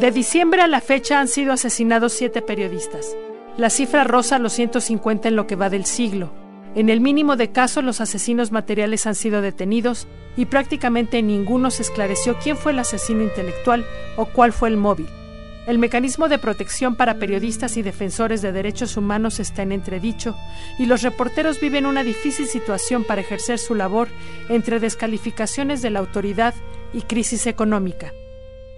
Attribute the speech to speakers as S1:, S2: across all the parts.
S1: De diciembre a la fecha han sido asesinados siete periodistas. La cifra rosa los 150 en lo que va del siglo. En el mínimo de casos los asesinos materiales han sido detenidos y prácticamente ninguno se esclareció quién fue el asesino intelectual o cuál fue el móvil. El mecanismo de protección para periodistas y defensores de derechos humanos está en entredicho y los reporteros viven una difícil situación para ejercer su labor entre descalificaciones de la autoridad y crisis económica.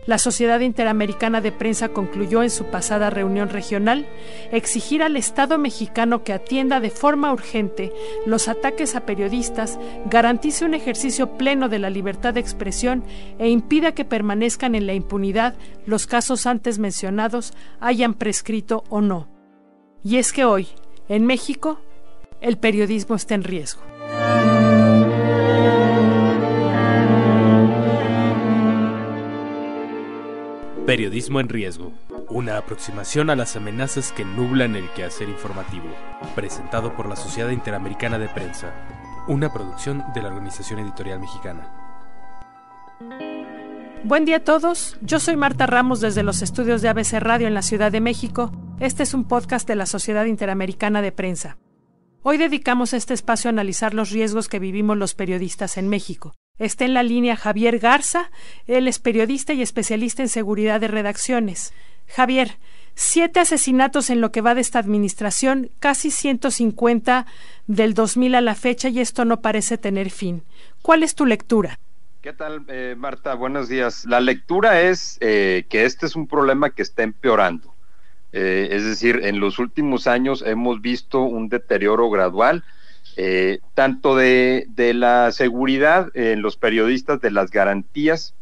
S1: La Sociedad Interamericana de Prensa concluyó en su pasada reunión regional exigir al Estado mexicano que atienda de forma urgente los ataques a periodistas, garantice un ejercicio pleno de la libertad de expresión e impida que permanezcan en la impunidad los casos antes mencionados, hayan prescrito o no. Y es que hoy, en México, el periodismo está en riesgo.
S2: Periodismo en riesgo. Una aproximación a las amenazas que nublan el quehacer informativo. Presentado por la Sociedad Interamericana de Prensa. Una producción de la Organización Editorial Mexicana.
S1: Buen día a todos. Yo soy Marta Ramos desde los estudios de ABC Radio en la Ciudad de México. Este es un podcast de la Sociedad Interamericana de Prensa. Hoy dedicamos este espacio a analizar los riesgos que vivimos los periodistas en México. Está en la línea Javier Garza, él es periodista y especialista en seguridad de redacciones. Javier, siete asesinatos en lo que va de esta administración, casi 150 del 2000 a la fecha y esto no parece tener fin. ¿Cuál es tu lectura?
S3: ¿Qué tal, eh, Marta? Buenos días. La lectura es eh, que este es un problema que está empeorando. Eh, es decir, en los últimos años hemos visto un deterioro gradual eh, tanto de, la seguridad en los periodistas, de las garantías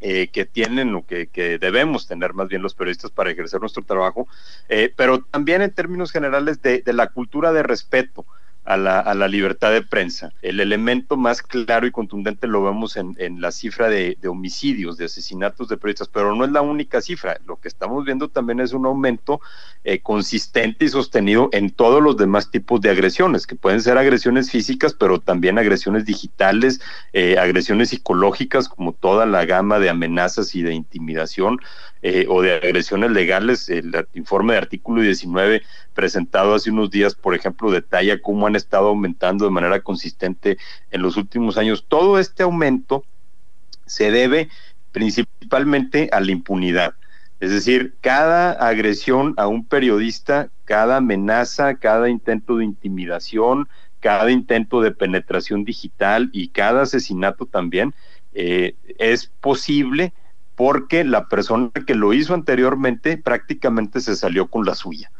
S3: eh, que tienen o que, debemos tener más bien los periodistas para ejercer nuestro trabajo, eh, pero también en términos generales de, de la cultura de respeto a la, a la, libertad de prensa. El elemento más claro y contundente lo vemos en, la cifra de, de, homicidios, de asesinatos de periodistas, pero no es la única cifra. Lo que estamos viendo también es un aumento eh, consistente y sostenido en todos los demás tipos de agresiones, que pueden ser agresiones físicas, pero también agresiones digitales, eh, agresiones psicológicas, como toda la gama de amenazas y de intimidación, eh, o de agresiones legales. El informe de artículo 19 presentado hace unos días, por ejemplo, detalla cómo han estado aumentando de manera consistente en los últimos años. Todo este aumento se debe principalmente a la impunidad. Es decir, cada agresión a un periodista, cada amenaza, cada intento de intimidación, cada intento de penetración digital y cada asesinato también eh, es posible porque la persona que lo hizo anteriormente prácticamente se salió con la suya.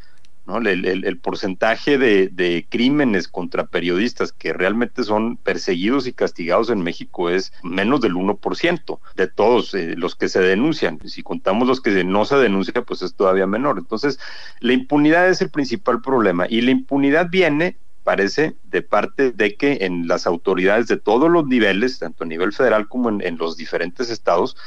S3: ¿no? El, porcentaje de, crímenes contra periodistas que realmente son perseguidos y castigados en México es menos del 1% de todos eh, los que se denuncian. Si contamos los que no se denuncian, pues es todavía menor. Entonces, la impunidad es el principal problema y la impunidad viene parece de parte de que en las autoridades de todos los niveles, tanto a nivel federal como en los diferentes estados,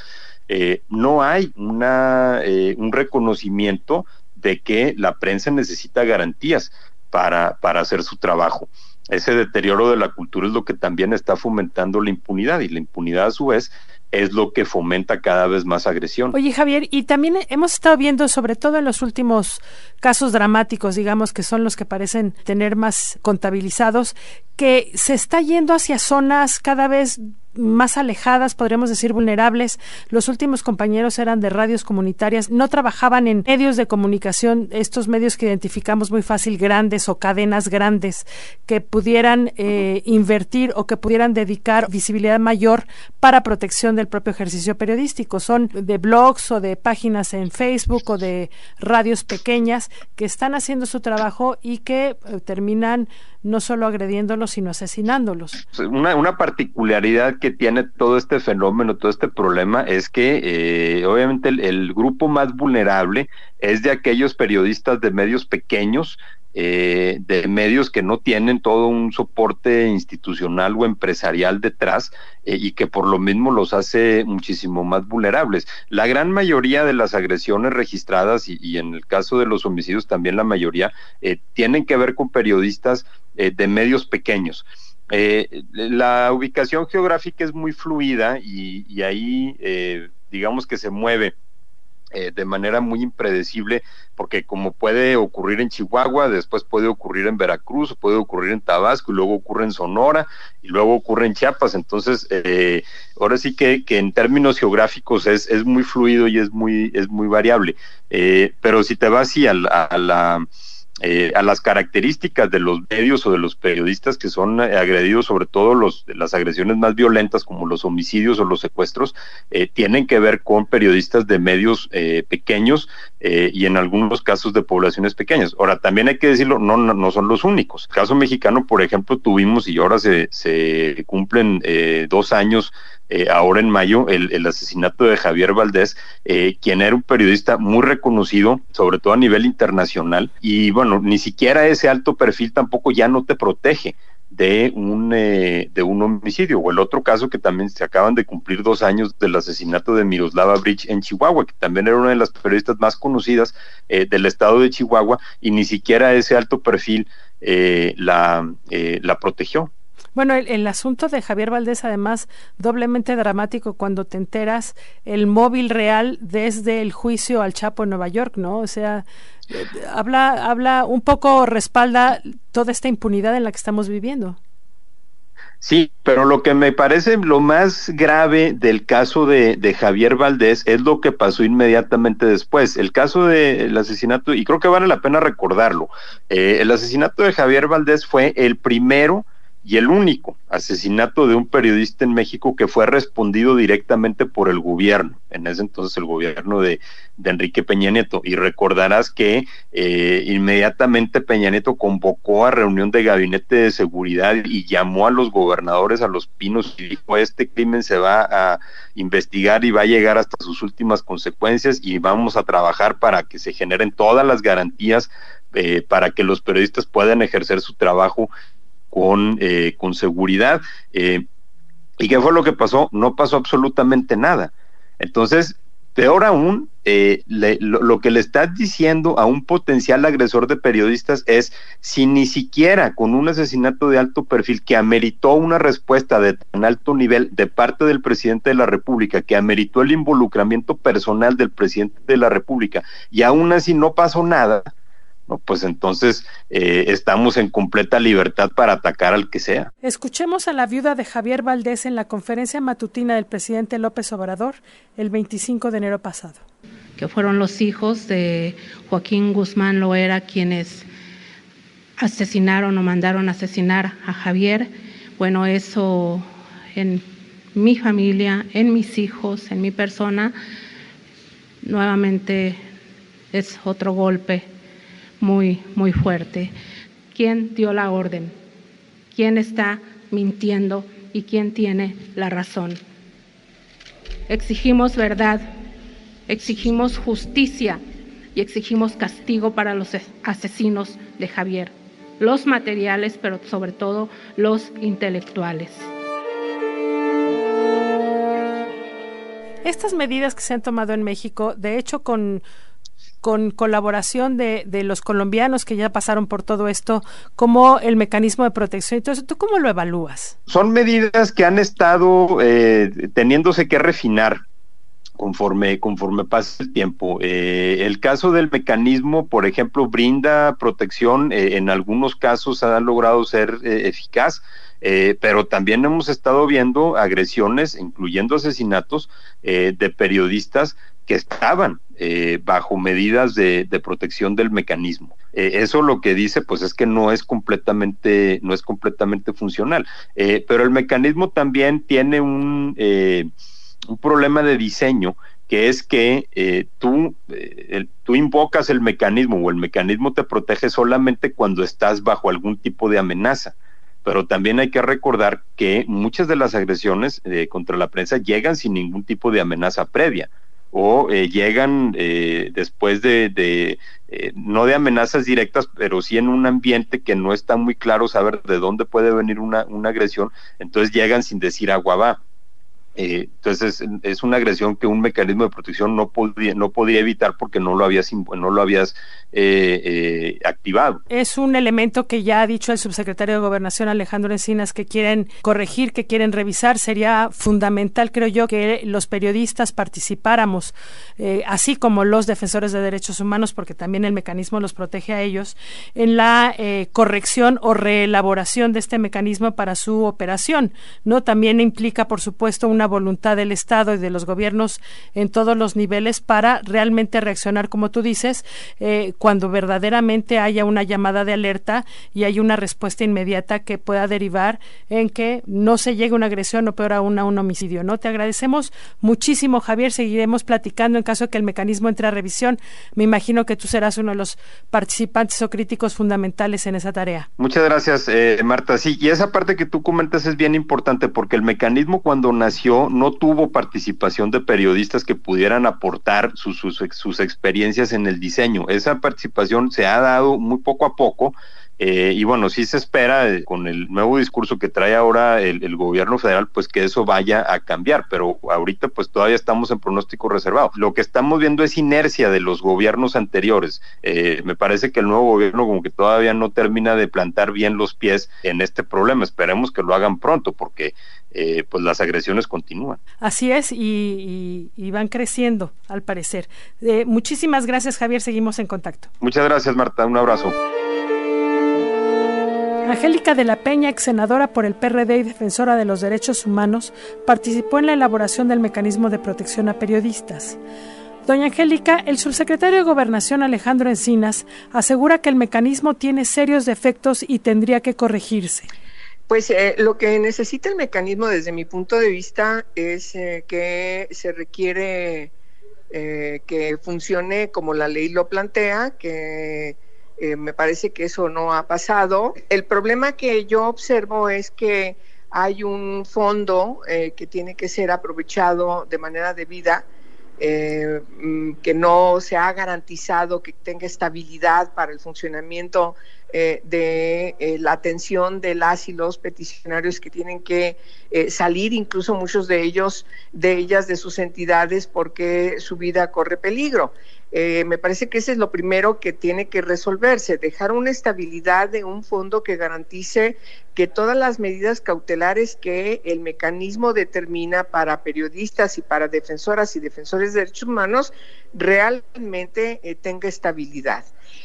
S3: eh, no hay una, eh, un reconocimiento de que la prensa necesita garantías para, para hacer su trabajo. Ese deterioro de la cultura es lo que también está fomentando la impunidad y la impunidad a su vez es lo que fomenta cada vez más agresión.
S1: Oye Javier, y también hemos estado viendo, sobre todo en los últimos casos dramáticos, digamos que son los que parecen tener más contabilizados, que se está yendo hacia zonas cada vez más alejadas, podríamos decir vulnerables. Los últimos compañeros eran de radios comunitarias, no trabajaban en medios de comunicación, estos medios que identificamos muy fácil, grandes o cadenas grandes, que pudieran eh, invertir o que pudieran dedicar visibilidad mayor para protección del propio ejercicio periodístico. Son de blogs o de páginas en Facebook o de radios pequeñas que están haciendo su trabajo y que eh, terminan no solo agrediéndolos, sino asesinándolos.
S3: Una, una particularidad que tiene todo este fenómeno, todo este problema, es que eh, obviamente el, grupo más vulnerable es de aquellos periodistas de medios pequeños, eh, de medios que no tienen todo un soporte institucional o empresarial detrás eh, y que por lo mismo los hace muchísimo más vulnerables. La gran mayoría de las agresiones registradas y, y en el caso de los homicidios también la mayoría tienen que ver con periodistas de medios pequeños. Eh, la ubicación geográfica es muy fluida y, ahí eh, digamos que se mueve eh, de manera muy impredecible, porque como puede ocurrir en Chihuahua, después puede ocurrir en Veracruz, puede ocurrir en Tabasco, y luego ocurre en Sonora, y luego ocurre en Chiapas. Entonces, ahora sí que, en términos geográficos es, muy fluido y es muy, es muy variable. pero si te vas así a la eh, a las características de los medios o de los periodistas que son eh, agredidos, sobre todo los, las agresiones más violentas como los homicidios o los secuestros, eh, tienen que ver con periodistas de medios pequeños y en algunos casos de poblaciones pequeñas. Ahora, también hay que decirlo, no, no, son los únicos. El caso mexicano, por ejemplo, tuvimos y ahora se, se cumplen dos años eh, ahora en mayo, el, asesinato de Javier Valdés, eh, quien era un periodista muy reconocido, sobre todo a nivel internacional, y bueno, ni siquiera ese alto perfil tampoco ya no te protege de un, eh, de un homicidio. O el otro caso que también se acaban de cumplir dos años del asesinato de Miroslava Bridge en Chihuahua, que también era una de las periodistas más conocidas del estado de Chihuahua, y ni siquiera ese alto perfil la, la protegió.
S1: Bueno, el, asunto de Javier Valdés, además, doblemente dramático cuando te enteras el móvil real desde el juicio al Chapo en Nueva York, ¿no? O sea, eh, habla, habla un poco, respalda toda esta impunidad en la que estamos viviendo.
S3: Sí, pero lo que me parece lo más grave del caso de, de, Javier Valdés es lo que pasó inmediatamente después. El caso del asesinato, y creo que vale la pena recordarlo, eh, el asesinato de Javier Valdés fue el primero y el único asesinato de un periodista en México que fue respondido directamente por el gobierno, en ese entonces el gobierno de, Enrique Peña Nieto. Y recordarás que eh, inmediatamente Peña Nieto convocó a reunión de gabinete de seguridad y llamó a los gobernadores a los pinos y dijo, este crimen se va a investigar y va a llegar hasta sus últimas consecuencias y vamos a trabajar para que se generen todas las garantías eh, para que los periodistas puedan ejercer su trabajo con, eh, con seguridad. Eh, ¿Y qué fue lo que pasó? No pasó absolutamente nada. Entonces, peor aún, eh, lo, que le estás diciendo a un potencial agresor de periodistas es, si ni siquiera con un asesinato de alto perfil que ameritó una respuesta de tan alto nivel de parte del presidente de la República, que ameritó el involucramiento personal del presidente de la República, y aún así no pasó nada, pues entonces eh, estamos en completa libertad para atacar al que sea.
S1: Escuchemos a la viuda de Javier Valdés en la conferencia matutina del presidente López Obrador el 25 de enero pasado.
S4: Que fueron los hijos de Joaquín Guzmán Loera quienes asesinaron o mandaron asesinar a Javier. Bueno, eso en mi familia, en mis hijos, en mi persona, nuevamente es otro golpe muy, muy fuerte. ¿Quién dio la orden? ¿Quién está mintiendo y quién tiene la razón? Exigimos verdad, exigimos justicia y exigimos castigo para los asesinos de Javier, los materiales, pero sobre todo los intelectuales.
S1: Estas medidas que se han tomado en México, de hecho, con con colaboración de, de, los colombianos que ya pasaron por todo esto, como el mecanismo de protección. Entonces, ¿tú cómo lo evalúas?
S3: Son medidas que han estado eh, teniéndose que refinar conforme, conforme pasa el tiempo. Eh, el caso del mecanismo, por ejemplo, brinda protección, eh, en algunos casos ha logrado ser eh, eficaz, pero también hemos estado viendo agresiones, incluyendo asesinatos de periodistas que estaban bajo medidas de, de, protección del mecanismo. eso lo que dice, pues, es que no es completamente, no es completamente funcional. pero el mecanismo también tiene un un problema de diseño que es que eh, tú, eh, tú invocas el mecanismo o el mecanismo te protege solamente cuando estás bajo algún tipo de amenaza. Pero también hay que recordar que muchas de las agresiones eh, contra la prensa llegan sin ningún tipo de amenaza previa o llegan después de, de no de amenazas directas, pero sí en un ambiente que no está muy claro saber de dónde puede venir una, una agresión, entonces llegan sin decir agua va. Eh, entonces es, una agresión que un mecanismo de protección no podía, no podía evitar porque no lo habías, no lo habías eh, eh, activado.
S1: Es un elemento que ya ha dicho el subsecretario de Gobernación Alejandro Encinas que quieren corregir, que quieren revisar. Sería fundamental, creo yo, que los periodistas participáramos, así como los defensores de derechos humanos, porque también el mecanismo los protege a ellos, en la corrección o reelaboración de este mecanismo para su operación. No también implica, por supuesto, una voluntad del Estado y de los gobiernos en todos los niveles para realmente reaccionar, como tú dices, eh, cuando verdaderamente haya una llamada de alerta y hay una respuesta inmediata que pueda derivar en que no se llegue una agresión o peor aún a un homicidio. ¿no? Te agradecemos muchísimo, Javier. Seguiremos platicando en caso de que el mecanismo entre a revisión. Me imagino que tú serás uno de los participantes o críticos fundamentales en esa tarea.
S3: Muchas gracias, eh, Marta. Sí, y esa parte que tú comentas es bien importante porque el mecanismo cuando nació no tuvo participación de periodistas que pudieran aportar sus, experiencias en el diseño. Esa participación se ha dado muy poco a poco. Eh, y bueno, sí se espera eh, con el nuevo discurso que trae ahora el, gobierno federal, pues que eso vaya a cambiar, pero ahorita pues todavía estamos en pronóstico reservado. Lo que estamos viendo es inercia de los gobiernos anteriores. Eh, me parece que el nuevo gobierno como que todavía no termina de plantar bien los pies en este problema. Esperemos que lo hagan pronto, porque eh, pues las agresiones continúan.
S1: Así es, y, van creciendo, al parecer. Muchísimas gracias, Javier. Seguimos en contacto.
S3: Muchas gracias, Marta. Un abrazo.
S1: Angélica de la Peña, ex senadora por el PRD y defensora de los derechos humanos, participó en la elaboración del mecanismo de protección a periodistas. Doña Angélica, el subsecretario de Gobernación Alejandro Encinas asegura que el mecanismo tiene serios defectos y tendría que corregirse.
S5: Pues eh, lo que necesita el mecanismo desde mi punto de vista es eh, que se requiere eh, que funcione como la ley lo plantea, que me parece que eso no ha pasado. El problema que yo observo es que hay un fondo que tiene que ser aprovechado de manera debida. Mm, que no se ha garantizado que tenga estabilidad para el funcionamiento eh, de eh, la atención de las y los peticionarios que tienen que eh, salir, incluso muchos de ellos, de ellas, de sus entidades, porque su vida corre peligro. me parece que ese es lo primero que tiene que resolverse, dejar una estabilidad de un fondo que garantice que todas las medidas cautelares que el mecanismo determina para periodistas y para defensoras y defensores de derechos humanos realmente tenga estabilidad.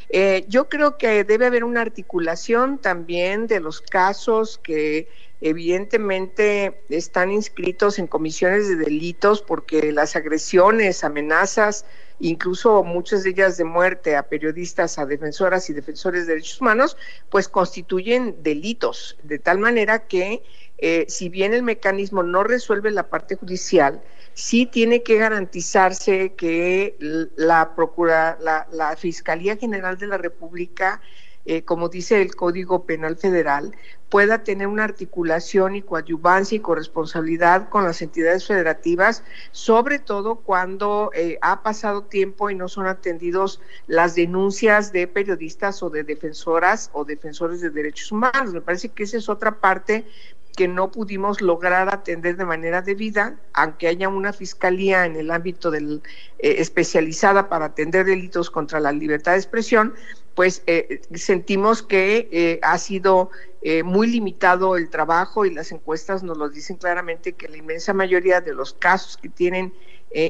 S5: Eh, yo creo que debe haber una articulación también de los casos que evidentemente están inscritos en comisiones de delitos porque las agresiones, amenazas, incluso muchas de ellas de muerte a periodistas, a defensoras y defensores de derechos humanos, pues constituyen delitos, de tal manera que eh, si bien el mecanismo no resuelve la parte judicial, sí tiene que garantizarse que la, Procura, la, Fiscalía General de la República, eh, como dice el Código Penal Federal, pueda tener una articulación y coadyuvancia y corresponsabilidad con las entidades federativas, sobre todo cuando eh, ha pasado tiempo y no son atendidos las denuncias de periodistas o de defensoras o defensores de derechos humanos. Me parece que esa es otra parte que no pudimos lograr atender de manera debida, aunque haya una fiscalía en el ámbito del, eh, especializada para atender delitos contra la libertad de expresión, pues eh, sentimos que eh, ha sido muy limitado el trabajo y las encuestas nos lo dicen claramente que la inmensa mayoría de los casos que tienen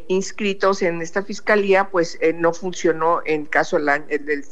S5: inscritos en esta fiscalía, pues no funcionó en caso del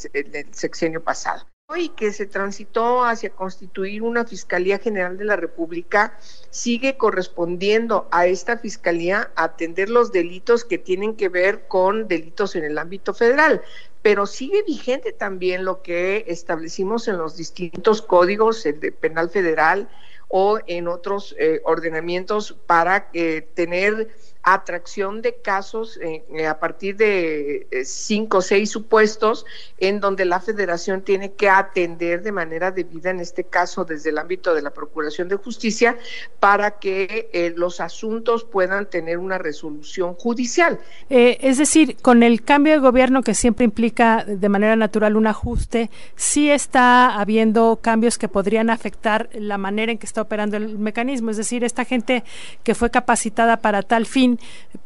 S5: sexenio pasado y que se transitó hacia constituir una Fiscalía General de la República, sigue correspondiendo a esta Fiscalía atender los delitos que tienen que ver con delitos en el ámbito federal, pero sigue vigente también lo que establecimos en los distintos códigos, el de penal federal o en otros eh, ordenamientos para eh, tener atracción de casos eh, eh, a partir de eh, cinco o seis supuestos en donde la federación tiene que atender de manera debida, en este caso desde el ámbito de la Procuración de Justicia, para que los asuntos puedan tener una resolución judicial.
S1: es decir, con el cambio de gobierno que siempre implica de manera natural un ajuste, sí está habiendo cambios que podrían afectar la manera en que está operando el mecanismo. Es decir, esta gente que fue capacitada para tal fin,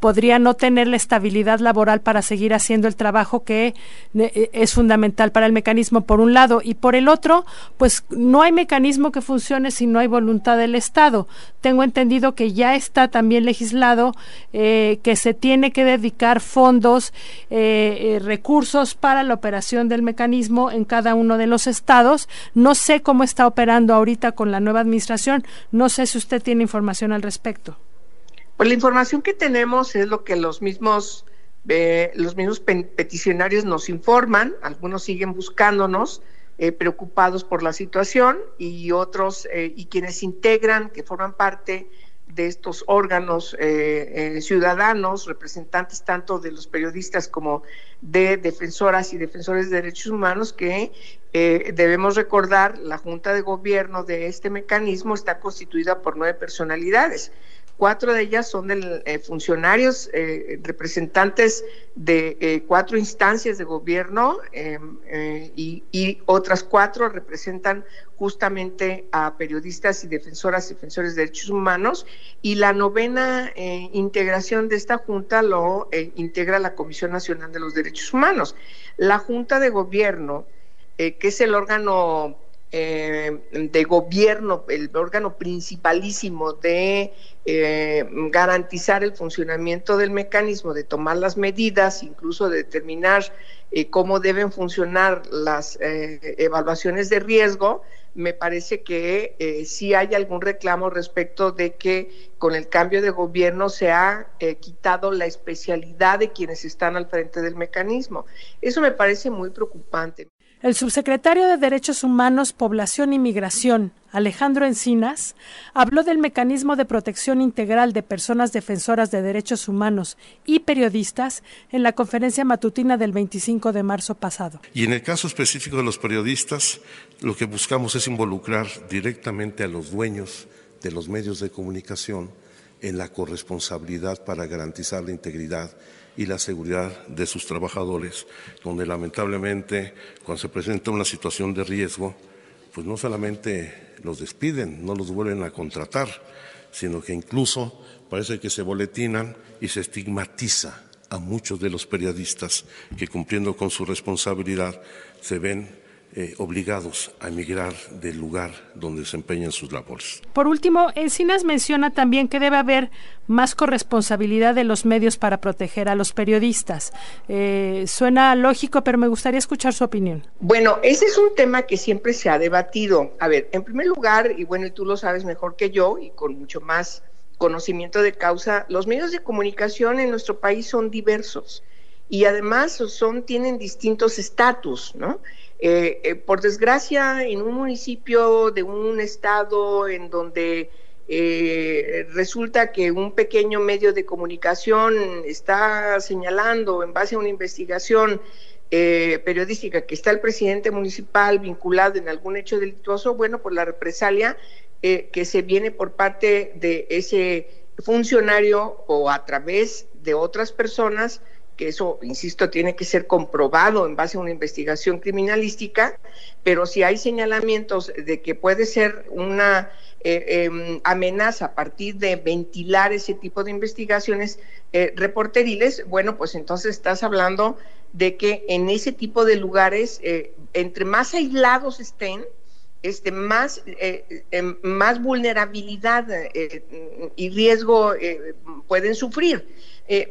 S1: podría no tener la estabilidad laboral para seguir haciendo el trabajo que eh, es fundamental para el mecanismo por un lado y por el otro, pues no hay mecanismo que funcione si no hay voluntad del Estado. Tengo entendido que ya está también legislado eh, que se tiene que dedicar fondos, eh, recursos para la operación del mecanismo en cada uno de los estados. No sé cómo está operando ahorita con la nueva administración. No sé si usted tiene información al respecto.
S5: Pues la información que tenemos es lo que los mismos, eh, los mismos peticionarios nos informan, algunos siguen buscándonos, eh, preocupados por la situación, y otros, eh, y quienes integran, que forman parte de estos órganos ciudadanos, representantes tanto de los periodistas como de defensoras y defensores de derechos humanos, que debemos recordar, la Junta de Gobierno de este mecanismo está constituida por nueve personalidades Cuatro de ellas son de eh, funcionarios eh, representantes de eh, cuatro instancias de gobierno em, y, y, otras cuatro representan justamente a periodistas y defensoras y defensores de derechos humanos. Y la novena integración de esta junta lo integra la Comisión Nacional de los Derechos Humanos. La Junta de Gobierno, que es el órgano eh, de gobierno, el órgano principalísimo de eh, garantizar el funcionamiento del mecanismo, de tomar las medidas, incluso de determinar eh, cómo deben funcionar las evaluaciones de riesgo, me parece que sí hay algún reclamo respecto de que con el cambio de gobierno se ha quitado la especialidad de quienes están al frente del mecanismo. Eso me parece muy preocupante.
S1: El subsecretario de Derechos Humanos, Población y Migración, Alejandro Encinas, habló del mecanismo de protección integral de personas defensoras de derechos humanos y periodistas en la conferencia matutina del 25 de marzo pasado.
S6: Y en el caso específico de los periodistas, lo que buscamos es involucrar directamente a los dueños de los medios de comunicación en la corresponsabilidad para garantizar la integridad y la seguridad de sus trabajadores, donde lamentablemente cuando se presenta una situación de riesgo, pues no solamente los despiden, no los vuelven a contratar, sino que incluso parece que se boletinan y se estigmatiza a muchos de los periodistas que cumpliendo con su responsabilidad se ven eh, obligados a emigrar del lugar donde desempeñan sus labores.
S1: Por último, Encinas menciona también que debe haber más corresponsabilidad de los medios para proteger a los periodistas. Eh, suena lógico, pero me gustaría escuchar su opinión.
S5: Bueno, ese es un tema que siempre se ha debatido. A ver, en primer lugar, y bueno, tú lo sabes mejor que yo y con mucho más conocimiento de causa, los medios de comunicación en nuestro país son diversos y además son tienen distintos estatus, ¿no? Eh, eh, por desgracia, en un municipio de un estado en donde eh, resulta que un pequeño medio de comunicación está señalando en base a una investigación periodística que está el presidente municipal vinculado en algún hecho delictuoso, bueno, por la represalia que se viene por parte de ese funcionario o a través de otras personas, que eso, insisto, tiene que ser comprobado en base a una investigación criminalística, pero si hay señalamientos de que puede ser una eh, em, amenaza a partir de ventilar ese tipo de investigaciones eh, reporteriles, bueno, pues entonces estás hablando de que en ese tipo de lugares, eh, entre más aislados estén, este, más, em, más vulnerabilidad y riesgo pueden sufrir.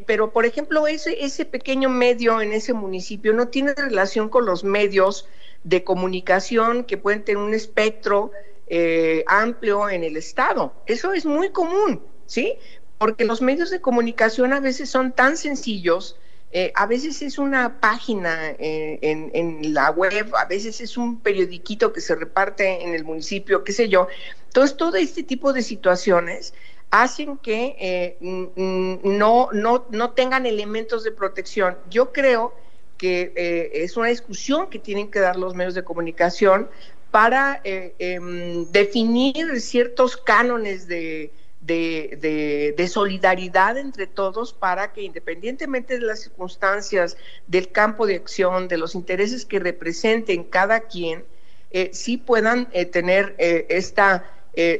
S5: Pero, por ejemplo, ese, ese pequeño medio en ese municipio no tiene relación con los medios de comunicación que pueden tener un espectro eh, amplio en el Estado. Eso es muy común, ¿sí? Porque los medios de comunicación a veces son tan sencillos, eh, a veces es una página eh, en, la web, a veces es un periodiquito que se reparte en el municipio, qué sé yo. Entonces, todo este tipo de situaciones hacen que no, no, no tengan elementos de protección. Yo creo que es una discusión que tienen que dar los medios de comunicación para eh, em, definir ciertos cánones de, solidaridad entre todos para que independientemente de las circunstancias, del campo de acción, de los intereses que representen cada quien, eh, sí puedan eh, tener esta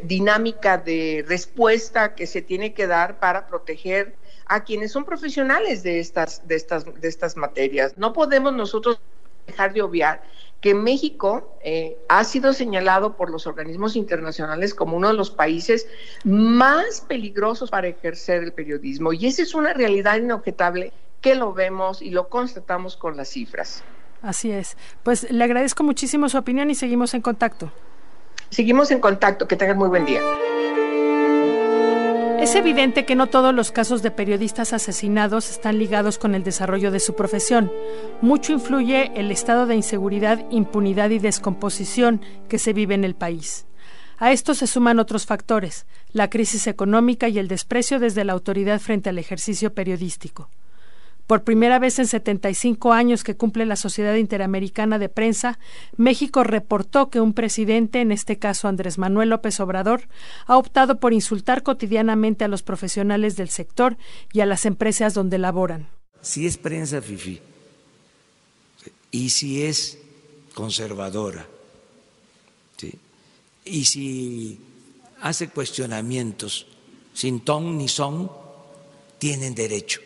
S5: dinámica de respuesta que se tiene que dar para proteger a quienes son profesionales de estas, de estas, de estas materias. No podemos nosotros dejar de obviar que México eh, ha sido señalado por los organismos internacionales como uno de los países más peligrosos para ejercer el periodismo. Y esa es una realidad inobjetable que lo vemos y lo constatamos con las cifras.
S1: Así es. Pues le agradezco muchísimo su opinión y seguimos en contacto.
S5: Seguimos en contacto. Que tengan muy buen día.
S1: Es evidente que no todos los casos de periodistas asesinados están ligados con el desarrollo de su profesión. Mucho influye el estado de inseguridad, impunidad y descomposición que se vive en el país. A esto se suman otros factores, la crisis económica y el desprecio desde la autoridad frente al ejercicio periodístico. Por primera vez en 75 años que cumple la Sociedad Interamericana de Prensa, México reportó que un presidente, en este caso Andrés Manuel López Obrador, ha optado por insultar cotidianamente a los profesionales del sector y a las empresas donde laboran.
S7: Si es prensa FIFI y si es conservadora y si hace cuestionamientos sin ton ni son, tienen derecho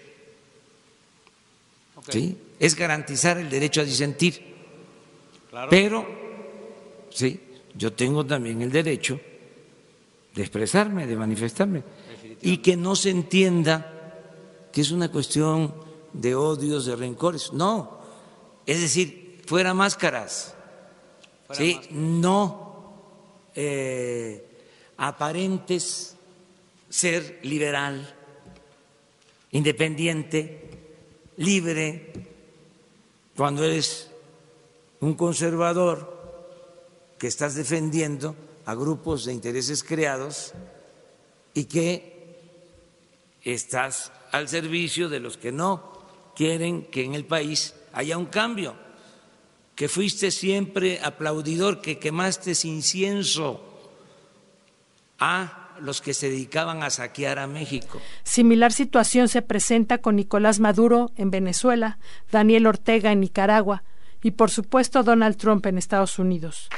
S7: es garantizar el derecho a disentir. Pero, sí, yo tengo también el derecho de expresarme, de manifestarme, y que no se entienda que es una cuestión de odios, de rencores. No, es decir, fuera máscaras, ¿sí? no eh, aparentes ser liberal, independiente, libre cuando eres un conservador que estás defendiendo a grupos de intereses creados y que estás al servicio de los que no quieren que en el país haya un cambio, que fuiste siempre aplaudidor, que quemaste incienso a los que se dedicaban a saquear a México.
S1: Similar situación se presenta con Nicolás Maduro en Venezuela, Daniel Ortega en Nicaragua y por supuesto Donald Trump en Estados Unidos.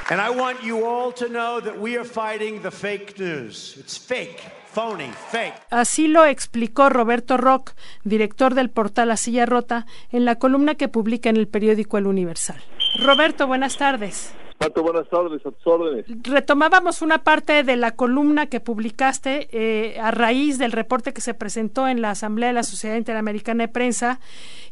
S1: Así lo explicó Roberto Rock, director del portal La Silla Rota, en la columna que publica en el periódico El Universal. Roberto, buenas tardes Retomábamos una parte de la columna que publicaste eh, a raíz del reporte que se presentó en la Asamblea de la Sociedad Interamericana de Prensa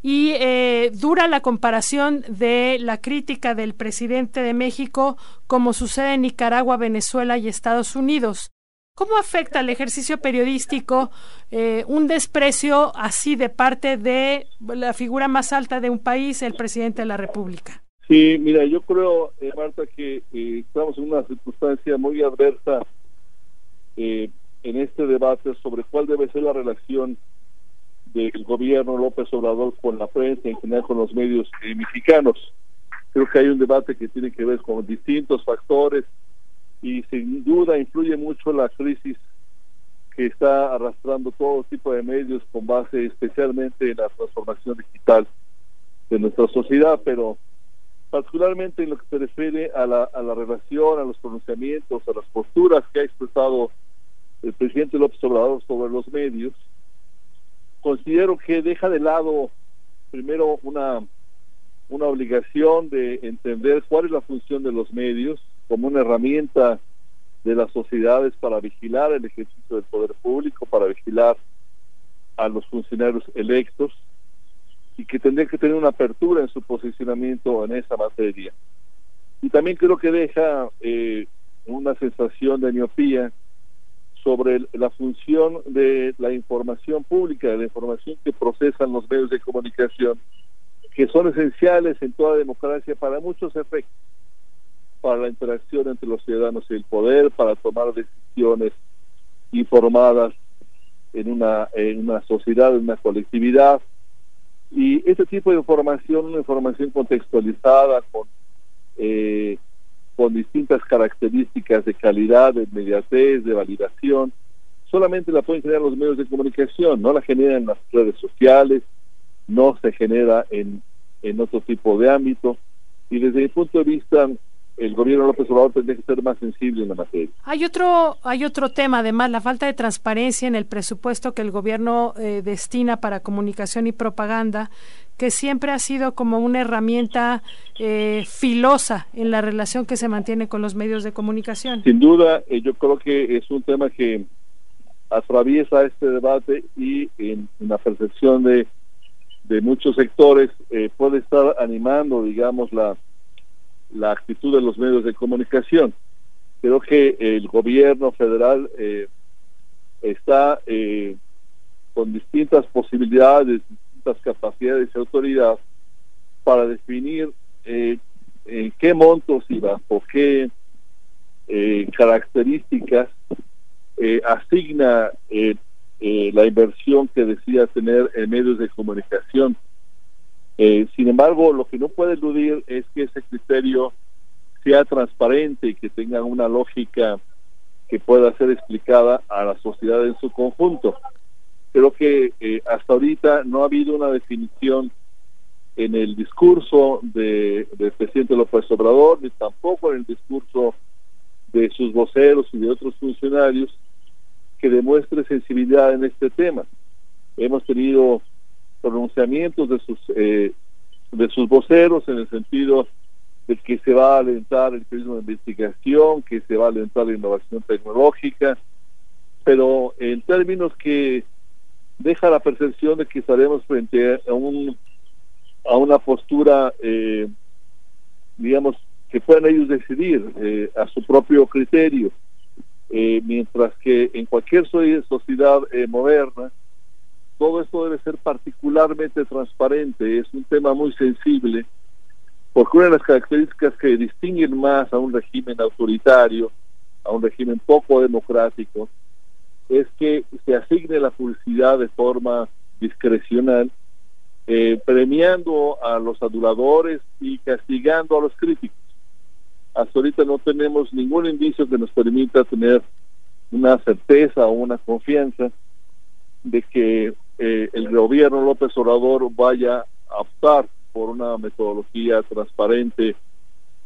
S1: y eh, dura la comparación de la crítica del presidente de México como sucede en Nicaragua, Venezuela y Estados Unidos. ¿Cómo afecta al ejercicio periodístico eh, un desprecio así de parte de la figura más alta de un país, el presidente de la República?
S8: Sí, mira, yo creo, eh, Marta, que eh, estamos en una circunstancia muy adversa eh, en este debate sobre cuál debe ser la relación del gobierno López Obrador con la prensa, en general con los medios mexicanos. Creo que hay un debate que tiene que ver con distintos factores y sin duda influye mucho la crisis que está arrastrando todo tipo de medios con base especialmente en la transformación digital de nuestra sociedad, pero particularmente en lo que se refiere a la, a la relación, a los pronunciamientos, a las posturas que ha expresado el presidente López Obrador sobre los medios, considero que deja de lado primero una, una obligación de entender cuál es la función de los medios como una herramienta de las sociedades para vigilar el ejercicio del poder público, para vigilar a los funcionarios electos y que tendría que tener una apertura en su posicionamiento en esa materia. Y también creo que deja eh, una sensación de miopía sobre la función de la información pública, de la información que procesan los medios de comunicación, que son esenciales en toda democracia para muchos efectos, para la interacción entre los ciudadanos y el poder, para tomar decisiones informadas en una, en una sociedad, en una colectividad. Y este tipo de información, una información contextualizada, con eh, con distintas características de calidad, de inmediatez, de validación, solamente la pueden generar los medios de comunicación, no la generan las redes sociales, no se genera en, en otro tipo de ámbito. Y desde mi punto de vista, el gobierno López Obrador tendría que ser más sensible en la materia.
S1: Hay otro, hay otro tema, además, la falta de transparencia en el presupuesto que el gobierno eh, destina para comunicación y propaganda, que siempre ha sido como una herramienta eh, filosa en la relación que se mantiene con los medios de comunicación.
S8: Sin duda, eh, yo creo que es un tema que atraviesa este debate y en, la percepción de, de muchos sectores puede estar animando, digamos, la la actitud de los medios de comunicación. Creo que el gobierno federal eh, está eh, con distintas posibilidades, distintas capacidades y autoridad para definir eh, en qué montos y bajo qué características asigna la inversión que decida tener en medios de comunicación eh, sin embargo, lo que no puede eludir es que ese criterio sea transparente y que tenga una lógica que pueda ser explicada a la sociedad en su conjunto. Creo que eh, hasta ahorita no ha habido una definición en el discurso de, presidente López Obrador, ni tampoco en el discurso de sus voceros y de otros funcionarios que demuestre sensibilidad en este tema. Hemos tenido pronunciamientos de sus eh, de sus voceros en el sentido de que se va a alentar el periodismo de investigación, que se va a alentar la innovación tecnológica, pero en términos que deja la percepción de que estaremos frente a un a una postura eh, digamos que puedan ellos decidir eh, a su propio criterio mientras que en cualquier sociedad moderna todo esto debe ser particularmente transparente, es un tema muy sensible, porque una de las características que distinguen más a un régimen autoritario, a un régimen poco democrático, es que se asigne la publicidad de forma discrecional, eh, premiando a los aduladores y castigando a los críticos. Hasta ahorita no tenemos ningún indicio que nos permita tener una certeza o una confianza de que eh, el gobierno López Obrador vaya a optar por una metodología transparente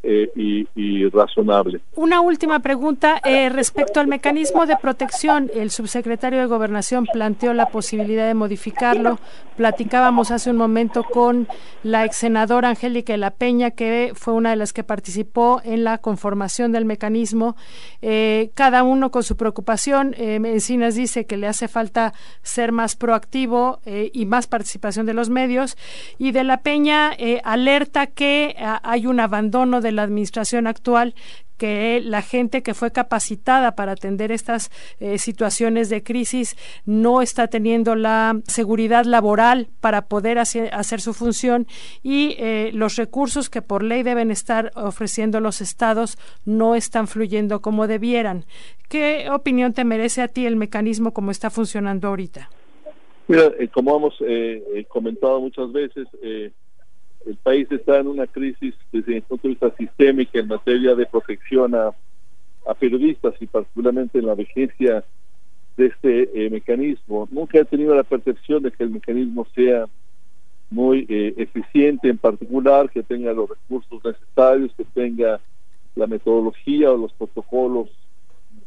S8: eh, y, razonable.
S1: Una última pregunta eh, respecto al mecanismo de protección. El subsecretario de Gobernación planteó la posibilidad de modificarlo. Platicábamos hace un momento con la ex senadora Angélica de la Peña, que fue una de las que participó en la conformación del mecanismo. Eh, cada uno con su preocupación. Encinas dice que le hace falta ser más proactivo y más participación de los medios. Y de la Peña alerta que hay un abandono de la administración actual que la gente que fue capacitada para atender estas eh, situaciones de crisis no está teniendo la seguridad laboral para poder hacer, su función y eh, los recursos que por ley deben estar ofreciendo los estados no están fluyendo como debieran. ¿Qué opinión te merece a ti el mecanismo como está funcionando ahorita?
S8: Mira, eh, como hemos comentado muchas veces, el país está en una crisis desde el punto de vista sistémica en materia de protección a, periodistas y particularmente en la vigencia de este eh, mecanismo. Nunca he tenido la percepción de que el mecanismo sea muy eh, eficiente en particular, que tenga los recursos necesarios, que tenga la metodología o los protocolos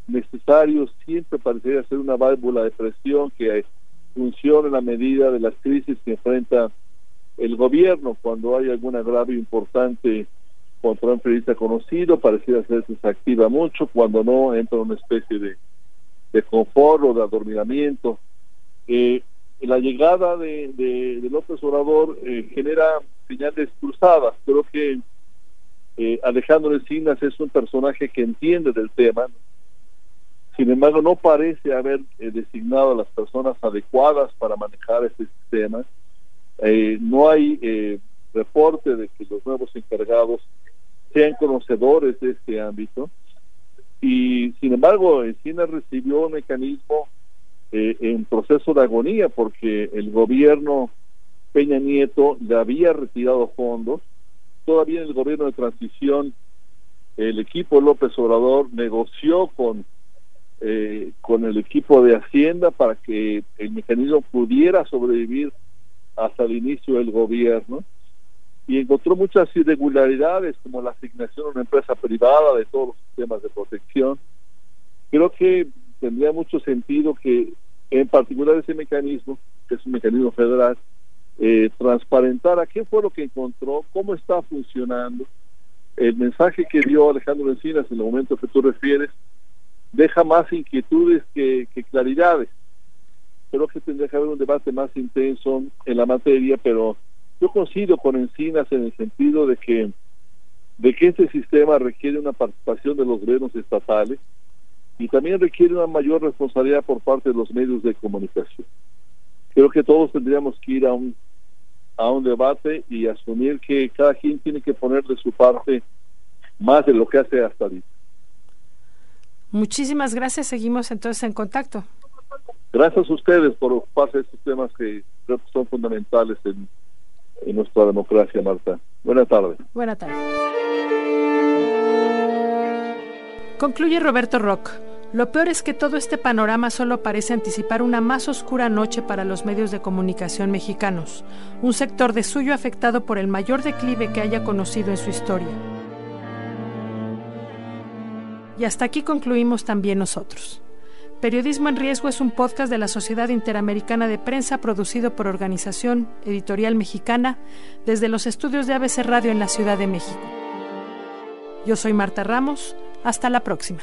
S8: necesarios, siempre parecería ser una válvula de presión que funcione en la medida de las crisis que enfrenta el gobierno. Cuando hay algún agravio importante contra un periodista conocido, pareciera ser que se activa mucho, cuando no, entra una especie de, de confort o de adormilamiento. Eh, la llegada de, de, López Obrador eh, genera señales cruzadas. Creo que eh, Alejandro Encinas es un personaje que entiende del tema. Sin embargo, no parece haber eh, designado a las personas adecuadas para manejar este sistema. No hay reporte de que los nuevos encargados sean conocedores de este ámbito. Y sin embargo, Encinas recibió un mecanismo eh, en proceso de agonía porque el gobierno Peña Nieto le había retirado fondos. Todavía en el gobierno de transición, el equipo López Obrador negoció con, eh, con el equipo de Hacienda para que el mecanismo pudiera sobrevivir hasta el inicio del gobierno y encontró muchas irregularidades como la asignación a una empresa privada de todos los sistemas de protección. Creo que tendría mucho sentido que en particular ese mecanismo, que es un mecanismo federal, eh, transparentar qué fue lo que encontró, cómo está funcionando. El mensaje que dio Alejandro Encinas en el momento que tú refieres deja más inquietudes que, claridades. Creo que tendría que haber un debate más intenso en la materia, pero yo coincido con Encinas en el sentido de que de que este sistema requiere una participación de los gobiernos estatales, y también requiere una mayor responsabilidad por parte de los medios de comunicación. Creo que todos tendríamos que ir a un, a un debate y asumir que cada quien tiene que poner de su parte más de lo que hace hasta ahorita.
S1: Muchísimas gracias, seguimos entonces en contacto.
S8: Gracias a ustedes por ocuparse de estos temas que creo que son fundamentales en, en nuestra democracia, Marta. Buenas tardes.
S1: Buenas tardes. Concluye Roberto Rock. Lo peor es que todo este panorama solo parece anticipar una más oscura noche para los medios de comunicación mexicanos, un sector de suyo afectado por el mayor declive que haya conocido en su historia. Y hasta aquí concluimos también nosotros. Periodismo en Riesgo es un podcast de la Sociedad Interamericana de Prensa producido por Organización Editorial Mexicana desde los estudios de ABC Radio en la Ciudad de México. Yo soy Marta Ramos. Hasta la próxima.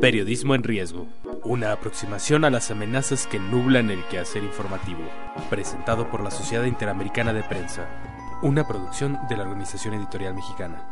S2: Periodismo en riesgo. Una aproximación a las amenazas que nublan el quehacer informativo. Presentado por la Sociedad Interamericana de Prensa. Una producción de la Organización Editorial Mexicana.